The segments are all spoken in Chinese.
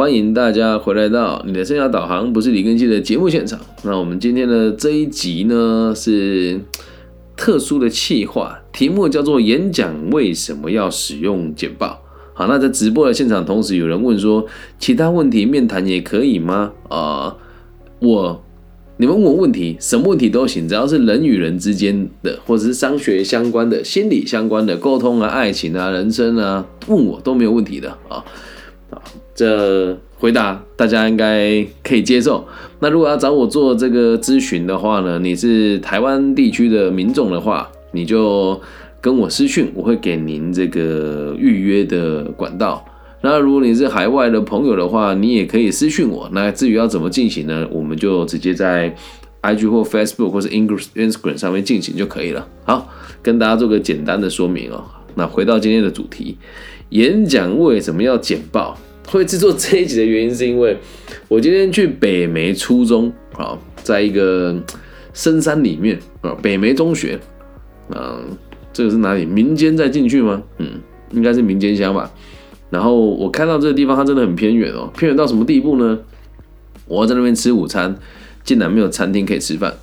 欢迎大家回来到你的生涯导航，不是李根熙的节目现场。那我们今天的这一集呢是特殊的企划，题目叫做“演讲为什么要使用简报”。好，那在直播的现场，同时有人问说，其他问题面谈也可以吗？啊，我你们问我问题，什么问题都行，只要是人与人之间的，或者是商学相关的、心理相关的沟通啊、爱情啊、人生啊，问我都没有问题的啊。啊，这回答大家应该可以接受。那如果要找我做这个咨询的话呢，你是台湾地区的民众的话，你就跟我私讯，我会给您这个预约的管道。那如果你是海外的朋友的话，你也可以私讯我。那至于要怎么进行呢？我们就直接在 IG 或 Facebook 或是 English Instagram 上面进行就可以了。好，跟大家做个简单的说明哦。那回到今天的主题。演讲为什么要简报？会制作这一集的原因，是因为我今天去北梅初中啊，在一个深山里面啊，北梅中学，嗯，这个是哪里？民间再进去吗？嗯，应该是民间乡吧。然后我看到这个地方，它真的很偏远哦，偏远到什么地步呢？我要在那边吃午餐，竟然没有餐厅可以吃饭。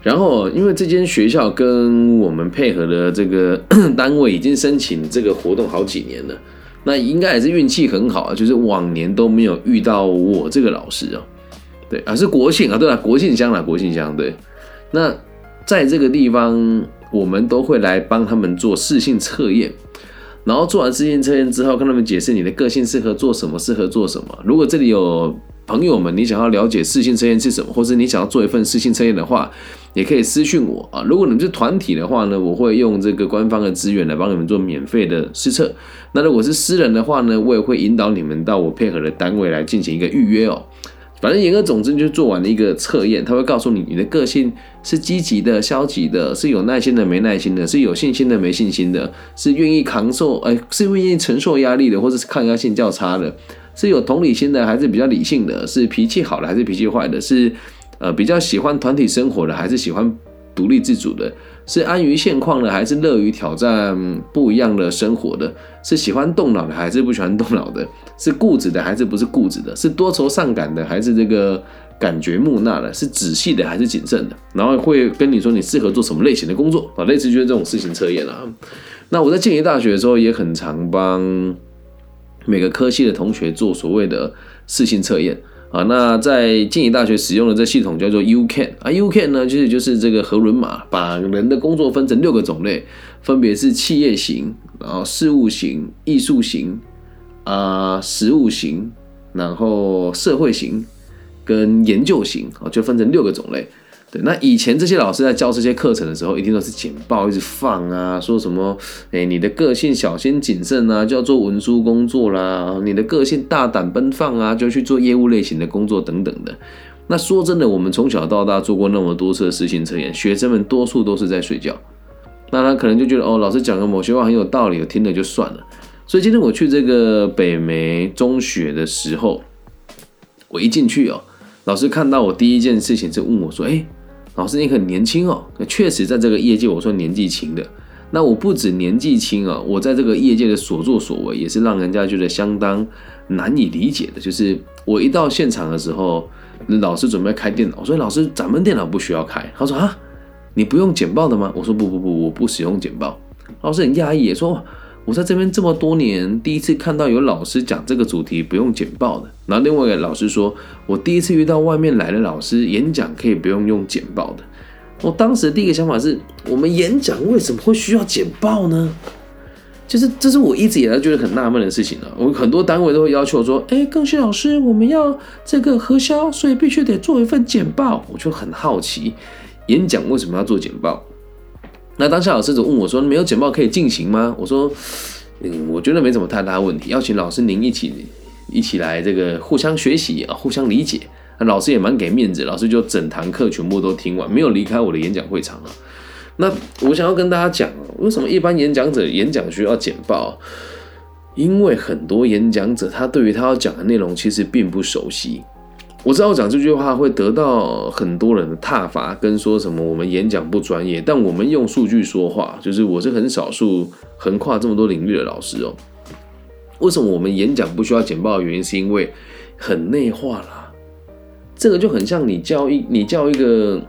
然后，因为这间学校跟我们配合的这个 单位已经申请这个活动好几年了，那应该也是运气很好啊，就是往年都没有遇到我这个老师哦。对，啊是国庆啊，对啊，国庆乡啦，国庆乡对。那在这个地方，我们都会来帮他们做试性测验，然后做完试性测验之后，跟他们解释你的个性适合做什么，适合做什么。如果这里有朋友们，你想要了解四性测验是什么，或是你想要做一份四性测验的话，也可以私讯我啊。如果你们是团体的话呢，我会用这个官方的资源来帮你们做免费的试测。那如果是私人的话呢，我也会引导你们到我配合的单位来进行一个预约哦。反正言而总之，就做完了一个测验，他会告诉你你的个性是积极的、消极的，是有耐心的、没耐心的，是有信心的、没信心的，是愿意扛受哎，是愿意承受压力的，或者是抗压性较差的。是有同理心的，还是比较理性的？是脾气好的，还是脾气坏的？是呃比较喜欢团体生活的，还是喜欢独立自主的？是安于现况的，还是乐于挑战不一样的生活的？是喜欢动脑的，还是不喜欢动脑的？是固执的，还是不是固执的？是多愁善感的，还是这个感觉木讷的？是仔细的，还是谨慎的？然后会跟你说你适合做什么类型的工作啊？类似就是这种事情测验啊。那我在建业大学的时候也很常帮。每个科系的同学做所谓的试性测验啊，那在静宜大学使用的这系统叫做 UCAN 啊，UCAN 呢就是就是这个核轮码，把人的工作分成六个种类，分别是企业型，然后事务型、艺术型啊、实务型，然后社会型跟研究型啊，就分成六个种类。对，那以前这些老师在教这些课程的时候，一定都是简报一直放啊，说什么，哎，你的个性小心谨慎啊，就要做文书工作啦；你的个性大胆奔放啊，就去做业务类型的工作等等的。那说真的，我们从小到大做过那么多次的实行测验，学生们多数都是在睡觉。那他可能就觉得，哦，老师讲的某些话很有道理，我听了就算了。所以今天我去这个北梅中学的时候，我一进去哦，老师看到我第一件事情就问我说，哎。老师，你很年轻哦，确实在这个业界我算年纪轻的。那我不止年纪轻啊，我在这个业界的所作所为也是让人家觉得相当难以理解的。就是我一到现场的时候，老师准备开电脑，我说老师，咱们电脑不需要开。他说啊，你不用剪报的吗？我说不不不，我不使用剪报。老师很讶异，说。我在这边这么多年，第一次看到有老师讲这个主题不用简报的。然后另外一个老师说，我第一次遇到外面来的老师演讲可以不用用简报的。我当时第一个想法是，我们演讲为什么会需要简报呢？就是这是我一直以来觉得很纳闷的事情了。我很多单位都会要求说，哎，更新老师，我们要这个核销，所以必须得做一份简报。我就很好奇，演讲为什么要做简报？那当下老师就问我说：“没有简报可以进行吗？”我说：“嗯，我觉得没什么太大问题，邀请老师您一起一起来这个互相学习啊，互相理解。那老师也蛮给面子，老师就整堂课全部都听完，没有离开我的演讲会场啊。那我想要跟大家讲，为什么一般演讲者演讲需要简报？因为很多演讲者他对于他要讲的内容其实并不熟悉。”我知道讲这句话会得到很多人的挞伐，跟说什么我们演讲不专业，但我们用数据说话，就是我是很少数横跨这么多领域的老师哦。为什么我们演讲不需要简报的原因，是因为很内化啦。这个就很像你教一你教一个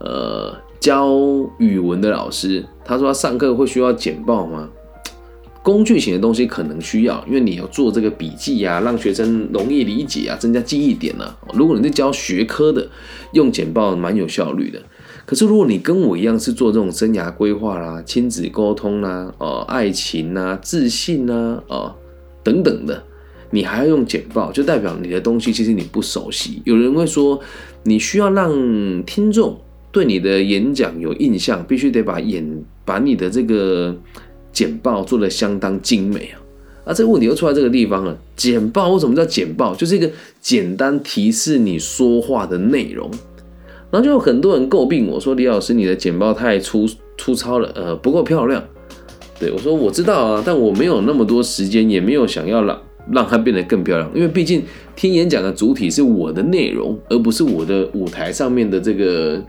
呃教语文的老师，他说他上课会需要简报吗？工具型的东西可能需要，因为你要做这个笔记啊，让学生容易理解啊，增加记忆点呢。如果你是教学科的，用简报蛮有效率的。可是如果你跟我一样是做这种生涯规划啦、亲子沟通啦、哦爱情呐、自信呐、哦等等的，你还要用简报，就代表你的东西其实你不熟悉。有人会说，你需要让听众对你的演讲有印象，必须得把演把你的这个。简报做的相当精美啊，啊，这个问题又出在这个地方了。简报为什么叫简报？就是一个简单提示你说话的内容。然后就有很多人诟病我说：“李老师，你的简报太粗粗糙了，呃，不够漂亮。”对我说：“我知道啊，但我没有那么多时间，也没有想要让让它变得更漂亮。因为毕竟听演讲的主体是我的内容，而不是我的舞台上面的这个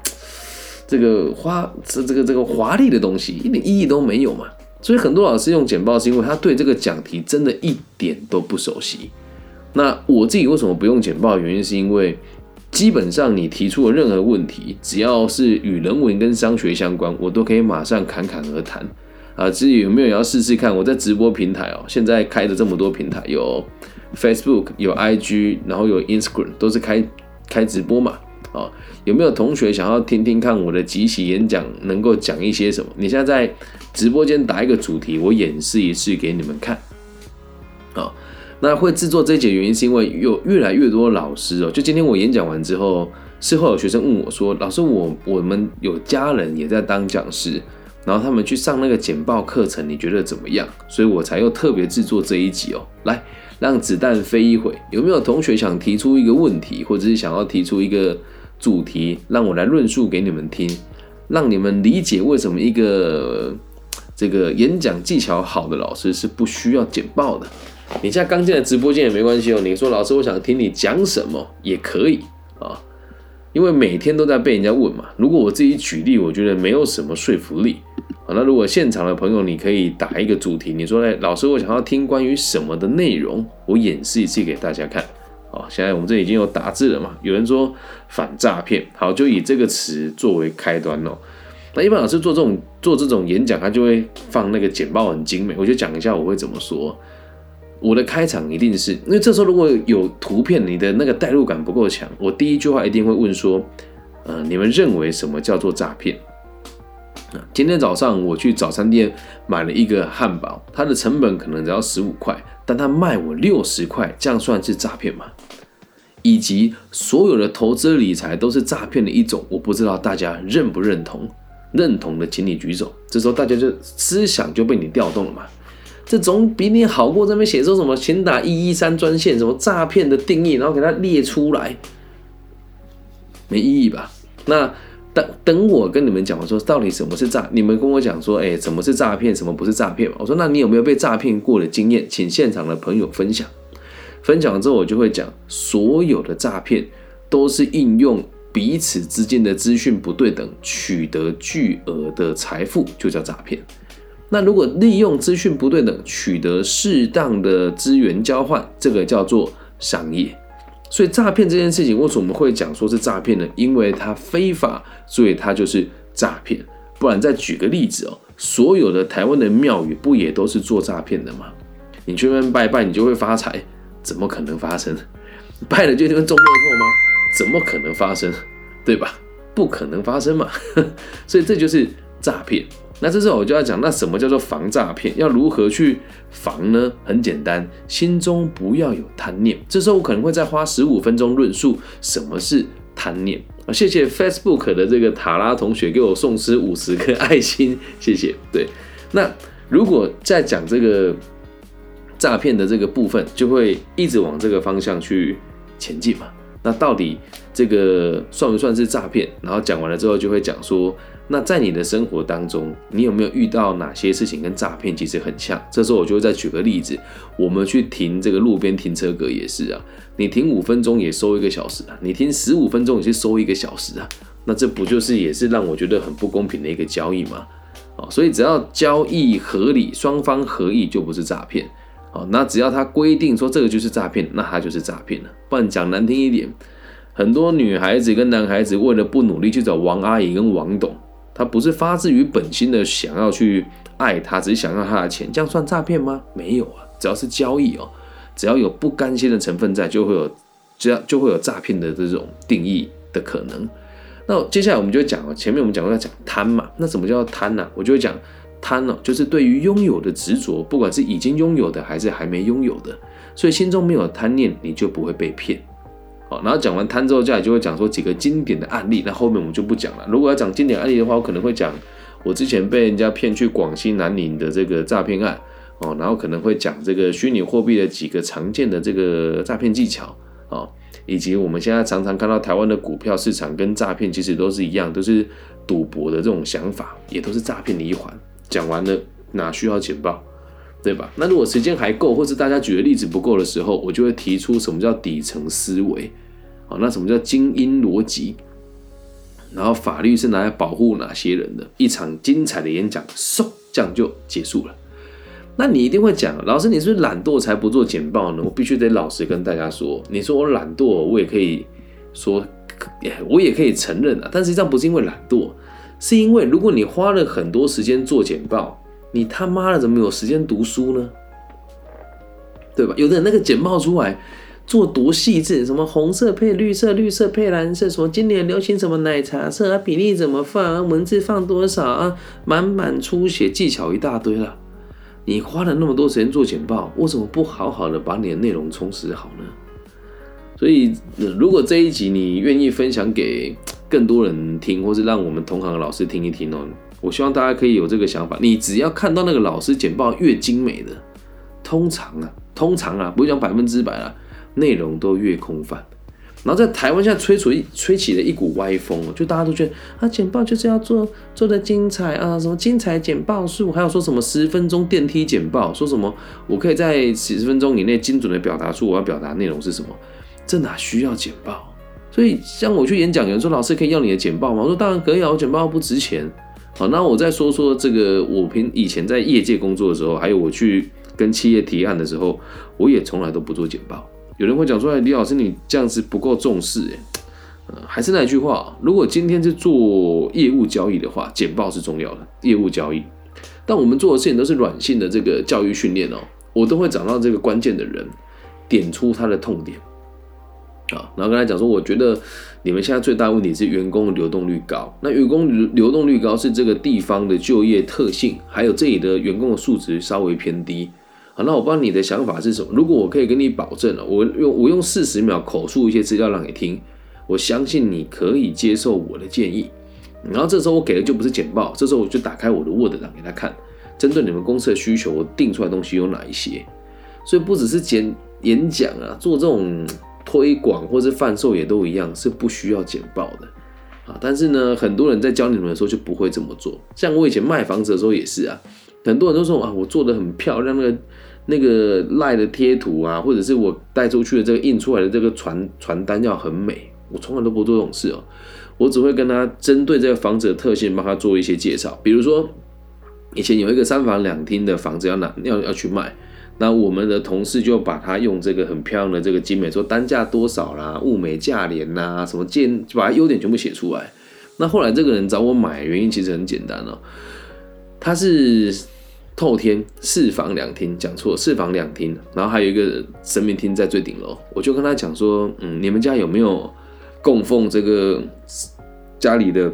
这个花这这个这个华丽的东西，一点意义都没有嘛。”所以很多老师用简报，是因为他对这个讲题真的一点都不熟悉。那我自己为什么不用简报？原因是因为基本上你提出的任何问题，只要是与人文跟商学相关，我都可以马上侃侃而谈。啊，至于有没有要试试看？我在直播平台哦，现在开的这么多平台，有 Facebook，有 IG，然后有 Instagram，都是开开直播嘛。啊，有没有同学想要听听看我的即席演讲能够讲一些什么？你现在在直播间打一个主题，我演示一次给你们看。啊，那会制作这一节原因是因为有越来越多老师哦，就今天我演讲完之后，事后有学生问我说：“老师，我我们有家人也在当讲师，然后他们去上那个简报课程，你觉得怎么样？”所以我才又特别制作这一集哦，来让子弹飞一回。有没有同学想提出一个问题，或者是想要提出一个？主题让我来论述给你们听，让你们理解为什么一个这个演讲技巧好的老师是不需要简报的。你现在刚进来直播间也没关系哦，你说老师我想听你讲什么也可以啊，因为每天都在被人家问嘛。如果我自己举例，我觉得没有什么说服力啊。那如果现场的朋友，你可以打一个主题，你说哎，老师我想要听关于什么的内容，我演示一次给大家看。哦，现在我们这已经有打字了嘛？有人说反诈骗，好，就以这个词作为开端哦。那一般老师做这种做这种演讲，他就会放那个简报很精美。我就讲一下我会怎么说。我的开场一定是因为这时候如果有图片，你的那个代入感不够强，我第一句话一定会问说：呃，你们认为什么叫做诈骗？今天早上我去早餐店买了一个汉堡，它的成本可能只要十五块。但他卖我六十块，这样算是诈骗吗？以及所有的投资理财都是诈骗的一种，我不知道大家认不认同？认同的，请你举手。这时候大家就思想就被你调动了嘛？这总比你好过这边写说什么，请打一一三专线，什么诈骗的定义，然后给他列出来，没意义吧？那。等等，我跟你们讲，我说到底什么是诈？你们跟我讲说，哎，什么是诈骗，什么不是诈骗？我说，那你有没有被诈骗过的经验？请现场的朋友分享。分享之后，我就会讲，所有的诈骗都是应用彼此之间的资讯不对等，取得巨额的财富，就叫诈骗。那如果利用资讯不对等，取得适当的资源交换，这个叫做商业。所以诈骗这件事情，为什么会讲说是诈骗呢？因为它非法，所以它就是诈骗。不然再举个例子哦，所有的台湾的庙宇不也都是做诈骗的吗？你去那边拜拜，你就会发财？怎么可能发生？拜了就能中乐透吗？怎么可能发生？对吧？不可能发生嘛。所以这就是诈骗。那这时候我就要讲，那什么叫做防诈骗？要如何去防呢？很简单，心中不要有贪念。这时候我可能会再花十五分钟论述什么是贪念啊。谢谢 Facebook 的这个塔拉同学给我送诗五十颗爱心，谢谢。对，那如果在讲这个诈骗的这个部分，就会一直往这个方向去前进嘛。那到底这个算不算是诈骗？然后讲完了之后，就会讲说。那在你的生活当中，你有没有遇到哪些事情跟诈骗其实很像？这时候我就会再举个例子，我们去停这个路边停车格也是啊，你停五分钟也收一个小时啊，你停十五分钟也是收一个小时啊，那这不就是也是让我觉得很不公平的一个交易吗？哦，所以只要交易合理，双方合意就不是诈骗。好，那只要他规定说这个就是诈骗，那他就是诈骗了。不然讲难听一点，很多女孩子跟男孩子为了不努力去找王阿姨跟王董，他不是发自于本心的想要去爱他，只是想要他的钱，这样算诈骗吗？没有啊，只要是交易哦，只要有不甘心的成分在，就会有只要就会有诈骗的这种定义的可能。那接下来我们就讲哦，前面我们讲过要讲贪嘛，那什么叫贪呢？我就会讲。贪呢，就是对于拥有的执着，不管是已经拥有的还是还没拥有的，所以心中没有贪念，你就不会被骗。好，然后讲完贪之后，接下来就会讲说几个经典的案例。那后面我们就不讲了。如果要讲经典案例的话，我可能会讲我之前被人家骗去广西南宁的这个诈骗案哦，然后可能会讲这个虚拟货币的几个常见的这个诈骗技巧哦，以及我们现在常常看到台湾的股票市场跟诈骗其实都是一样，都是赌博的这种想法，也都是诈骗的一环。讲完了，哪需要简报，对吧？那如果时间还够，或是大家举的例子不够的时候，我就会提出什么叫底层思维，好，那什么叫精英逻辑？然后法律是拿来保护哪些人的？一场精彩的演讲，嗖，这样就结束了。那你一定会讲，老师，你是不是懒惰才不做简报呢？我必须得老实跟大家说，你说我懒惰，我也可以说，我也可以承认啊。但实际上不是因为懒惰。是因为如果你花了很多时间做简报，你他妈的怎么有时间读书呢？对吧？有的人那个简报出来做多细致，什么红色配绿色，绿色配蓝色，什么今年流行什么奶茶色啊，比例怎么放啊，文字放多少啊，满满出血技巧一大堆了。你花了那么多时间做简报，为什么不好好的把你的内容充实好呢？所以，如果这一集你愿意分享给。更多人听，或是让我们同行的老师听一听哦。我希望大家可以有这个想法。你只要看到那个老师简报越精美的，通常啊，通常啊，不会讲百分之百啊，内容都越空泛。然后在台湾现在吹出一吹起了一股歪风就大家都觉得啊，简报就是要做做的精彩啊，什么精彩简报术，还有说什么十分钟电梯简报，说什么我可以在十分钟以内精准的表达出我要表达内容是什么，这哪需要简报？所以，像我去演讲，有人说老师可以要你的简报吗？我说当然可以啊，我简报不值钱。好，那我再说说这个，我平以前在业界工作的时候，还有我去跟企业提案的时候，我也从来都不做简报。有人会讲说，李老师你这样子不够重视，哎，还是那句话，如果今天是做业务交易的话，简报是重要的，业务交易。但我们做的事情都是软性的这个教育训练哦，我都会找到这个关键的人，点出他的痛点。啊，然后跟他讲说，我觉得你们现在最大问题是员工流动率高。那员工流流动率高是这个地方的就业特性，还有这里的员工的素质稍微偏低。好，那我不知道你的想法是什么。如果我可以跟你保证了，我用我用四十秒口述一些资料让你听，我相信你可以接受我的建议。然后这时候我给的就不是简报，这时候我就打开我的 Word 档给他看，针对你们公司的需求，我定出来东西有哪一些。所以不只是简演讲啊，做这种。推广或是贩售也都一样，是不需要简报的啊。但是呢，很多人在教你们的时候就不会这么做。像我以前卖房子的时候也是啊，很多人都说啊，我做的很漂亮，那个那个赖的贴图啊，或者是我带出去的这个印出来的这个传传单要很美。我从来都不做这种事哦，我只会跟他针对这个房子的特性帮他做一些介绍。比如说，以前有一个三房两厅的房子要拿要要去卖。那我们的同事就把它用这个很漂亮的这个精美，说单价多少啦，物美价廉呐，什么建，就把它优点全部写出来。那后来这个人找我买，原因其实很简单哦，他是透天四房两厅，讲错，四房两厅，然后还有一个神明厅在最顶楼。我就跟他讲说，嗯，你们家有没有供奉这个家里的？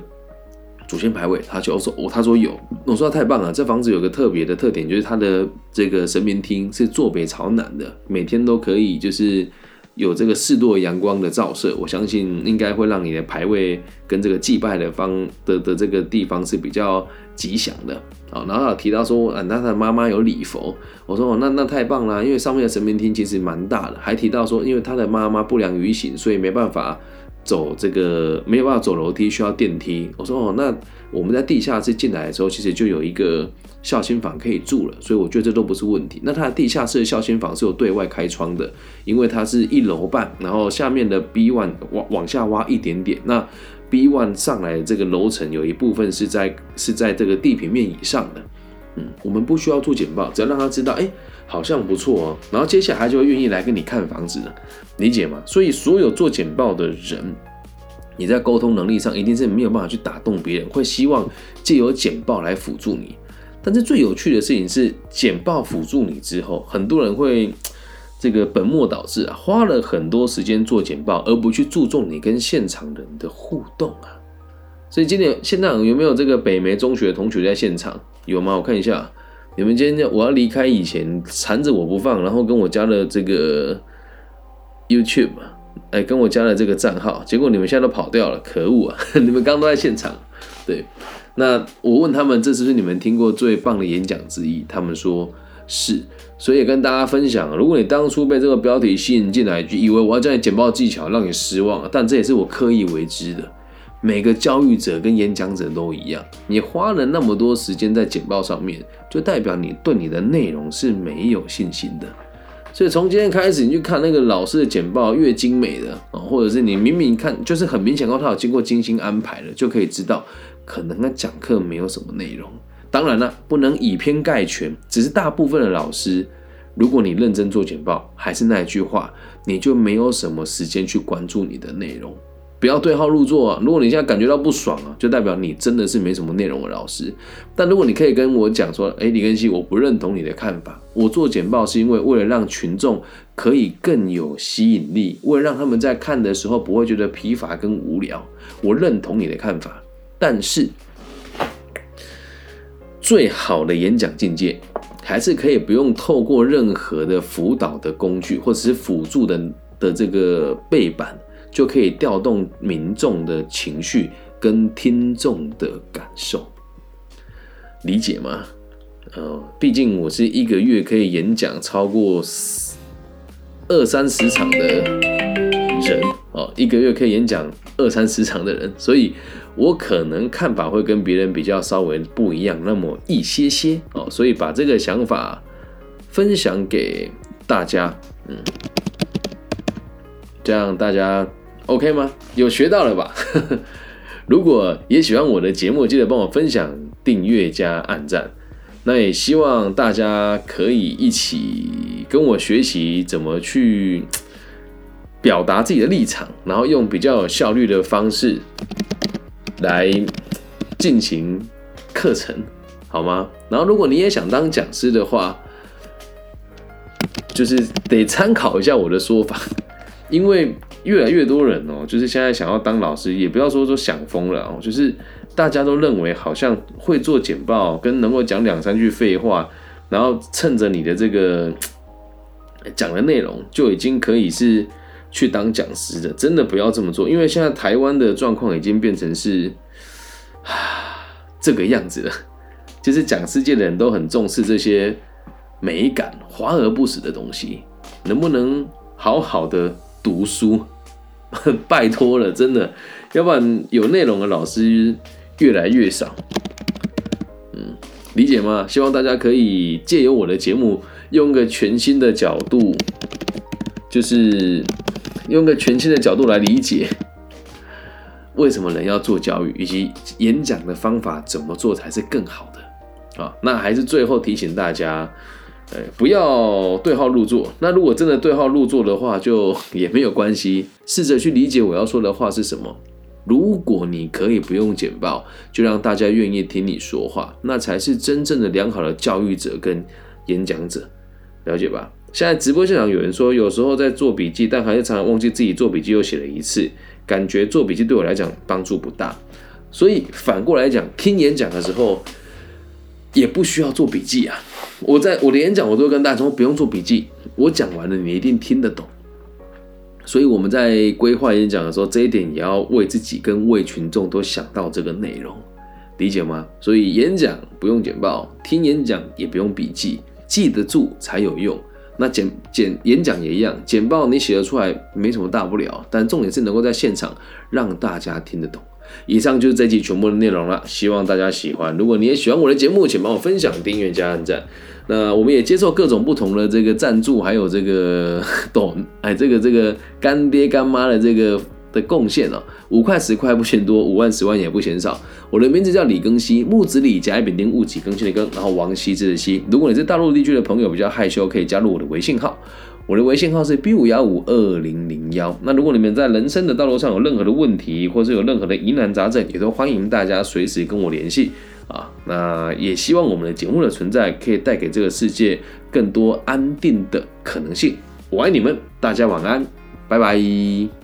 祖先牌位，他就说，我他说有，我说太棒了，这房子有个特别的特点，就是它的这个神明厅是坐北朝南的，每天都可以就是有这个四度阳光的照射，我相信应该会让你的牌位跟这个祭拜的方的的这个地方是比较吉祥的啊。然后提到说，啊，那他的妈妈有礼佛，我说哦，那那太棒了，因为上面的神明厅其实蛮大的，还提到说，因为他的妈妈不良于行，所以没办法。走这个没有办法走楼梯，需要电梯。我说哦，那我们在地下室进来的时候，其实就有一个孝心房可以住了，所以我觉得这都不是问题。那它的地下室的孝心房是有对外开窗的，因为它是一楼半，然后下面的 B one 往往下挖一点点，那 B one 上来的这个楼层有一部分是在是在这个地平面以上的。嗯，我们不需要做简报，只要让他知道，哎。好像不错哦，然后接下来就会愿意来跟你看房子了，理解吗？所以所有做简报的人，你在沟通能力上一定是没有办法去打动别人，会希望借由简报来辅助你。但是最有趣的事情是，简报辅助你之后，很多人会这个本末倒置啊，花了很多时间做简报，而不去注重你跟现场人的互动啊。所以今年现场有没有这个北梅中学的同学在现场？有吗？我看一下。你们今天我要离开以前缠着我不放，然后跟我加了这个 YouTube，哎，跟我加了这个账号，结果你们现在都跑掉了，可恶啊！你们刚刚都在现场，对。那我问他们，这是不是你们听过最棒的演讲之一？他们说是，所以也跟大家分享，如果你当初被这个标题吸引进来，就以为我要教你简报技巧，让你失望，但这也是我刻意为之的。每个教育者跟演讲者都一样，你花了那么多时间在简报上面，就代表你对你的内容是没有信心的。所以从今天开始，你去看那个老师的简报，越精美的啊，或者是你明明看就是很明显，他有经过精心安排的，就可以知道可能他讲课没有什么内容。当然了，不能以偏概全，只是大部分的老师，如果你认真做简报，还是那一句话，你就没有什么时间去关注你的内容。不要对号入座啊！如果你现在感觉到不爽啊，就代表你真的是没什么内容的老师。但如果你可以跟我讲说，哎，李根熙，我不认同你的看法。我做简报是因为为了让群众可以更有吸引力，为了让他们在看的时候不会觉得疲乏跟无聊。我认同你的看法，但是最好的演讲境界还是可以不用透过任何的辅导的工具或者是辅助的的这个背板。就可以调动民众的情绪跟听众的感受，理解吗？呃，毕竟我是一个月可以演讲超过二三十场的人哦，一个月可以演讲二三十场的人，所以我可能看法会跟别人比较稍微不一样，那么一些些哦，所以把这个想法分享给大家，嗯，这样大家。OK 吗？有学到了吧？如果也喜欢我的节目，记得帮我分享、订阅加按赞。那也希望大家可以一起跟我学习怎么去表达自己的立场，然后用比较有效率的方式来进行课程，好吗？然后如果你也想当讲师的话，就是得参考一下我的说法，因为。越来越多人哦，就是现在想要当老师，也不要说说想疯了哦，就是大家都认为好像会做简报，跟能够讲两三句废话，然后趁着你的这个 讲的内容，就已经可以是去当讲师的。真的不要这么做，因为现在台湾的状况已经变成是啊 这个样子了，就是讲师界的人都很重视这些美感、华而不实的东西，能不能好好的？读书，拜托了，真的，要不然有内容的老师越来越少。嗯，理解吗？希望大家可以借由我的节目，用个全新的角度，就是用个全新的角度来理解，为什么人要做教育，以及演讲的方法怎么做才是更好的。啊，那还是最后提醒大家。不要对号入座。那如果真的对号入座的话，就 也没有关系。试着去理解我要说的话是什么。如果你可以不用简报，就让大家愿意听你说话，那才是真正的良好的教育者跟演讲者，了解吧？现在直播现场有人说，有时候在做笔记，但还是常常忘记自己做笔记又写了一次，感觉做笔记对我来讲帮助不大。所以反过来讲，听演讲的时候。也不需要做笔记啊！我在我的演讲，我都跟大家说不用做笔记，我讲完了你一定听得懂。所以我们在规划演讲的时候，这一点也要为自己跟为群众都想到这个内容，理解吗？所以演讲不用简报，听演讲也不用笔记，记得住才有用。那简简演讲也一样，简报你写得出来没什么大不了，但重点是能够在现场让大家听得懂。以上就是这期全部的内容了，希望大家喜欢。如果你也喜欢我的节目，请帮我分享、订阅加按赞。那我们也接受各种不同的这个赞助，还有这个 懂哎，这个这个干爹干妈的这个的贡献哦，五块十块不嫌多，五万十万也不嫌少。我的名字叫李庚希，木子李，甲乙丙丁戊己庚辛的庚，然后王羲之的羲。如果你是大陆地区的朋友比较害羞，可以加入我的微信号，我的微信号是 B 五幺五二零零幺。那如果你们在人生的道路上有任何的问题，或是有任何的疑难杂症，也都欢迎大家随时跟我联系啊。那也希望我们的节目的存在可以带给这个世界更多安定的可能性。我爱你们，大家晚安，拜拜。